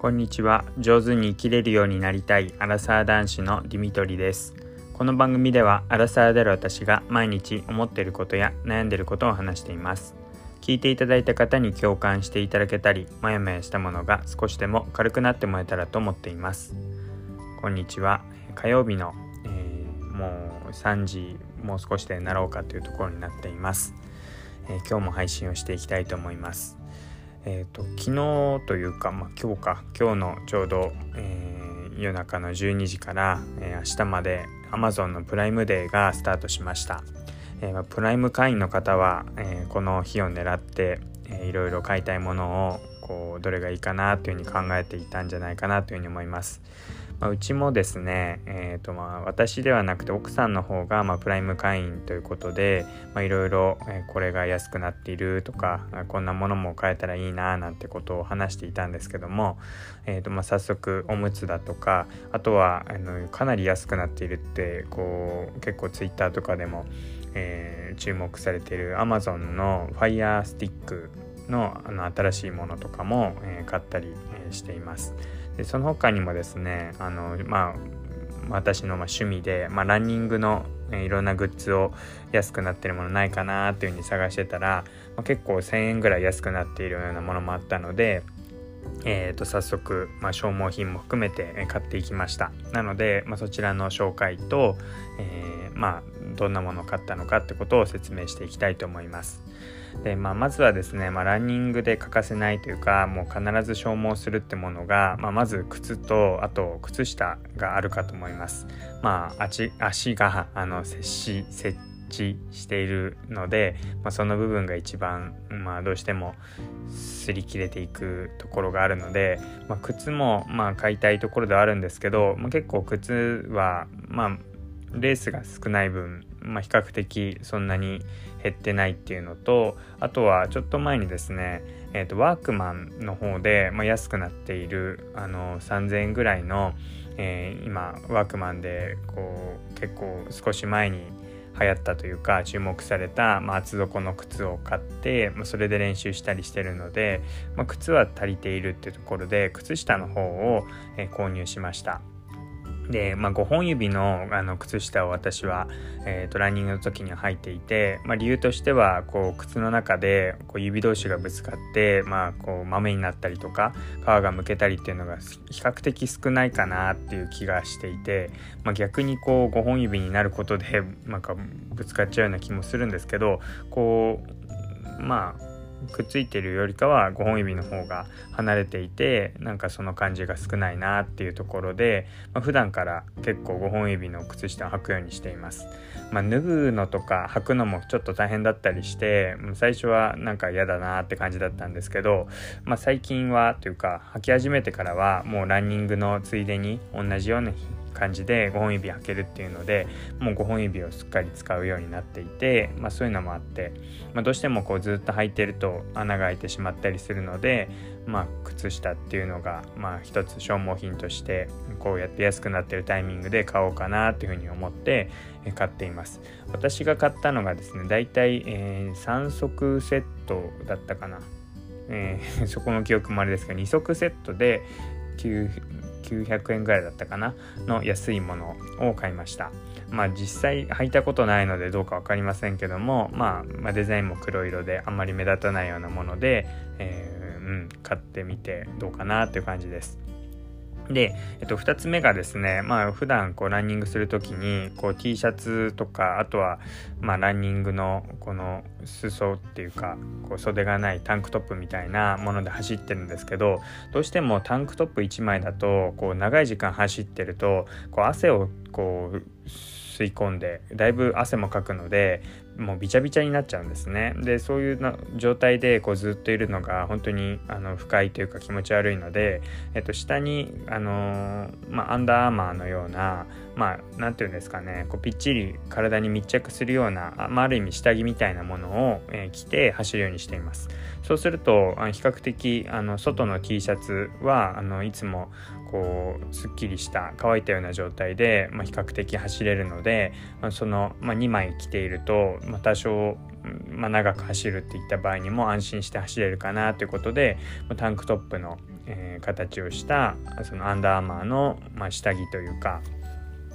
こんにちは。上手に生きれるようになりたい。アラサー男子のディミトリです。この番組ではアラサーである私が毎日思っていることや悩んでいることを話しています。聞いていただいた方に共感していただけたりもやもやしたものが少しでも軽くなってもらえたらと思っています。こんにちは。火曜日の、えー、もう3時もう少しでなろうかというところになっています、えー、今日も配信をしていきたいと思います。えーと、昨日というか、まあ、今日か。今日のちょうど、えー、夜中の12時から、えー、明日まで Amazon のプライムデーがスタートしました、えー、プライム会員の方は、えー、この日を狙って、えー、いろいろ買いたいものをこうどれがいいかなというふうに考えていたんじゃないかなというふうに思います。まあ、うちもですね、えーとまあ、私ではなくて奥さんの方が、まあ、プライム会員ということでいろいろこれが安くなっているとかこんなものも買えたらいいななんてことを話していたんですけども、えーとまあ、早速おむつだとかあとはあのかなり安くなっているってこう結構ツイッターとかでも、えー、注目されている Amazon の Fire Stick のあの新しいものとかも、買ったり、しています。でその他にもですねあのまあ私のま趣味で、まあ、ランニングのいろんなグッズを安くなってるものないかなっていうふうに探してたら、まあ、結構1,000円ぐらい安くなっているようなものもあったので、えー、と早速、まあ、消耗品も含めて買っていきましたなので、まあ、そちらの紹介と、えー、まあどんなものを買ったのかってことを説明していきたいと思います。で、まあ、まずはですね、まあ、ランニングで欠かせないというかもう必ず消耗するってものが、まあ、まず靴とあと靴下があるかと思います。まあ、足足があの接し接地しているので、まあ、その部分が一番、まあ、どうしても擦り切れていくところがあるので、まあ、靴もまあ買いたいところではあるんですけど、まあ、結構靴はまあレースが少ない分、まあ、比較的そんなに減ってないっていうのとあとはちょっと前にですね、えーと、ワークマンの方で、まあ、安くなっているあの3000円ぐらいの、えー、今ワークマンでこう結構少し前に流行ったというか注目された、まあ、厚底の靴を買って、まあ、それで練習したりしてるので、まあ、靴は足りているっていうところで靴下の方を、え、購入しました。で、まあ、5本指のあの靴下を私は、えーと、ランニングの時に履いていて、まあ、理由としてはこう靴の中でこう指同士がぶつかって、まあ、こう豆になったりとか皮がむけたりっていうのが比較的少ないかなっていう気がしていて、まあ、逆にこう5本指になることでなんかぶつかっちゃうような気もするんですけどこうまあくっついてるよりかは5本指の方が離れていてなんかその感じが少ないなっていうところで、まあ、普段から結構5本指の靴下を履くようにしています、まあ、脱ぐのとか履くのもちょっと大変だったりして最初はなんか嫌だなって感じだったんですけど、まあ、最近はというか履き始めてからはもうランニングのついでに同じような感じで5本指履けるっていうのでもう5本指をすっかり使うようになっていて、まあ、そういうのもあって、まあ、どうしてもこうずっと履いてると穴が開いてしまったりするので、まあ、靴下っていうのが一つ消耗品としてこうやって安くなってるタイミングで買おうかなというふうに思って買っています。私が買ったのがですねだいたい、3足セットだったかな、えー、そこの記憶もあれですけど2足セットで900円ぐらいだったかな？の安いものを買いました。まあ実際履いたことないのでどうか分かりませんけども、まあ、まあデザインも黒色であんまり目立たないようなもので、えー、うん、買ってみてどうかなっていう感じです。で、えっと、2つ目がですね、まあ、普段こうランニングする時にこう T シャツとかあとは、まあ、ランニングのこの裾っていうかこう袖がないタンクトップみたいなもので走ってるんですけどどうしてもタンクトップ1枚だとこう長い時間走ってるとこう汗をこう吸い込んでだいぶ汗もかくのでもうびちゃびちゃになっちゃうんですね。でそういうな状態でこうずっといるのが本当にあの不快というか気持ち悪いので、えっと、下にあのー、まあ、アンダーアーマーのようなまあ何て言うんですかねこうぴっちり体に密着するような、まあ、ある意味下着みたいなものを、えー、着て走るようにしています。そうすると比較的あの外の T シャツはあのいつもこうすっきりした乾いたような状態で、まあ、比較的走れるので、まあ、その、まあ、2枚着ていると、まあ、多少、まあ、長く走るっていった場合にも安心して走れるかなということでタンクトップのえー、形をしたそのアンダーアーマーの、まあ、下着というか、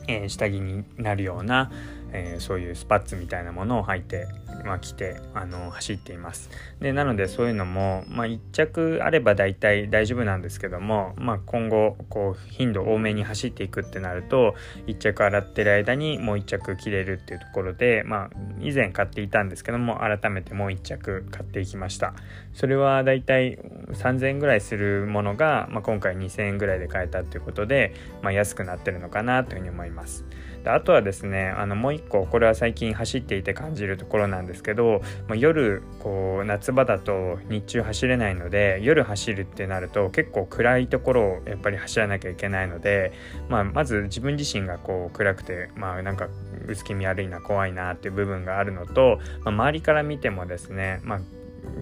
えー、下着になるような、えー、そういうスパッツみたいなものを履いて、まあ、着てあの走っています。でなのでそういうのも、まあ、1着あれば大体大丈夫なんですけども、まあ、今後こう頻度多めに走っていくってなると1着洗ってる間にもう1着着れるっていうところで、まあ、以前買っていたんですけども改めてもう1着買っていきました。それは大体3000円ぐらいするものが、まあ、今回2000円ぐらいで買えたっていうことで、まあ、安くなってるのかなというふうに思います。であとはですねあのもう一個これは最近走っていて感じるところなんですけど、ま、夜こう夏場だと日中走れないので夜走るってなると結構暗いところをやっぱり走らなきゃいけないので、まあ、まず自分自身がこう暗くてまあなんか薄気味悪いな怖いなっていう部分があるのと、まあ、周りから見てもですね、まあ、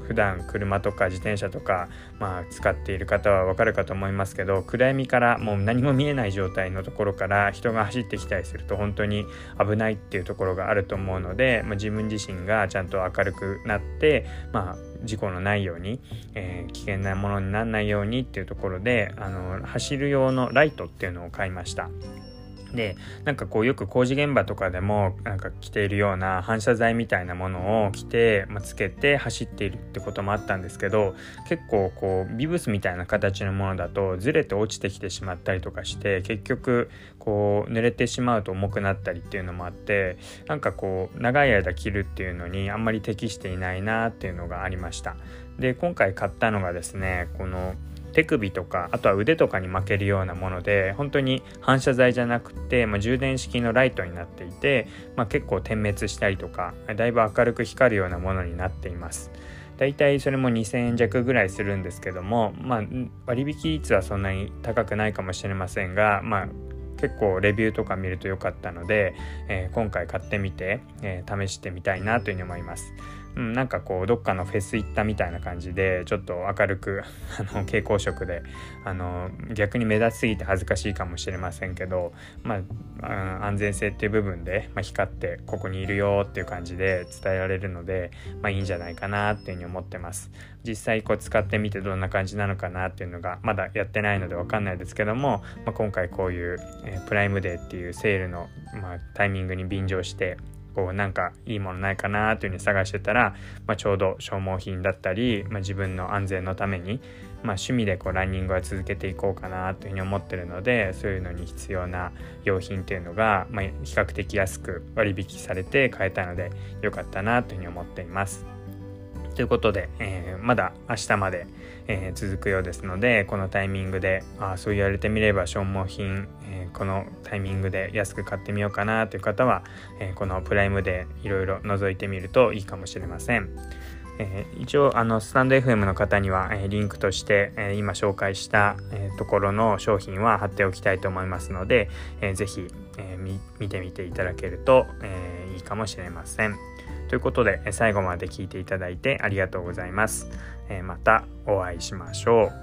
普段車とか自転車とか、まあ、使っている方はわかるかと思いますけど暗闇からもう何も見えない状態のところから人が走ってきたりすると本当に危ないっていうところがあると思うので、まあ、自分自身がちゃんと明るくなって、まあ、事故のないように、えー、危険なものにならないようにっていうところであの走る用のライトっていうのを買いました。でなんかこうよく工事現場とかでもなんか着ているような反射材みたいなものを着て、まあ、つけて走っているってこともあったんですけど結構こうビブスみたいな形のものだとずれて落ちてきてしまったりとかして結局こう濡れてしまうと重くなったりっていうのもあってなんかこう長い間着るっていうのにあんまり適していないなっていうのがありました。で今回買ったのがですねこの手首とかあとは腕とかに巻けるようなもので本当に反射材じゃなくて、まあ、充電式のライトになっていて、まあ、結構点滅したりとかだいぶ明るく光るようなものになっています。だいたいそれも2000円弱ぐらいするんですけども、まあ、割引率はそんなに高くないかもしれませんが、まあ、結構レビューとか見ると良かったので、えー、今回買ってみて、えー、試してみたいなというふうに思います。うん、なんかこうどっかのフェス行ったみたいな感じでちょっと明るく あの蛍光色であの逆に目立ちすぎて恥ずかしいかもしれませんけど、まあ、安全性っていう部分で、まあ、光ってここにいるよっていう感じで伝えられるので、まあ、いいんじゃないかなっていうふうに思ってます。実際こう使ってみてどんな感じなのかなっていうのがまだやってないので分かんないですけども、まあ、今回こういう、えー、プライムデーっていうセールの、まあ、タイミングに便乗してこうなんかいいものないかなというふうに探してたら、まあ、ちょうど消耗品だったり、まあ、自分の安全のために、まあ、趣味でこうランニングは続けていこうかなというふうに思ってるのでそういうのに必要な用品っていうのが、ま、比較的安く割引されて買えたので良かったなというふうに思っています。ということで、えー、まだ明日まで、えー、続くようですのでこのタイミングであそう言われてみれば消耗品、えー、このタイミングで安く買ってみようかなという方は、えこのプライムでいろいろ覗いてみるといいかもしれません。えー、一応あのスタンド FM の方には、えー、リンクとして、えー、今紹介した、えところの商品は貼っておきたいと思いますので、えー、ぜひ、え見てみていただけると、えいいかもしれません。ということで最後まで聞いていただいてありがとうございます。またお会いしましょう。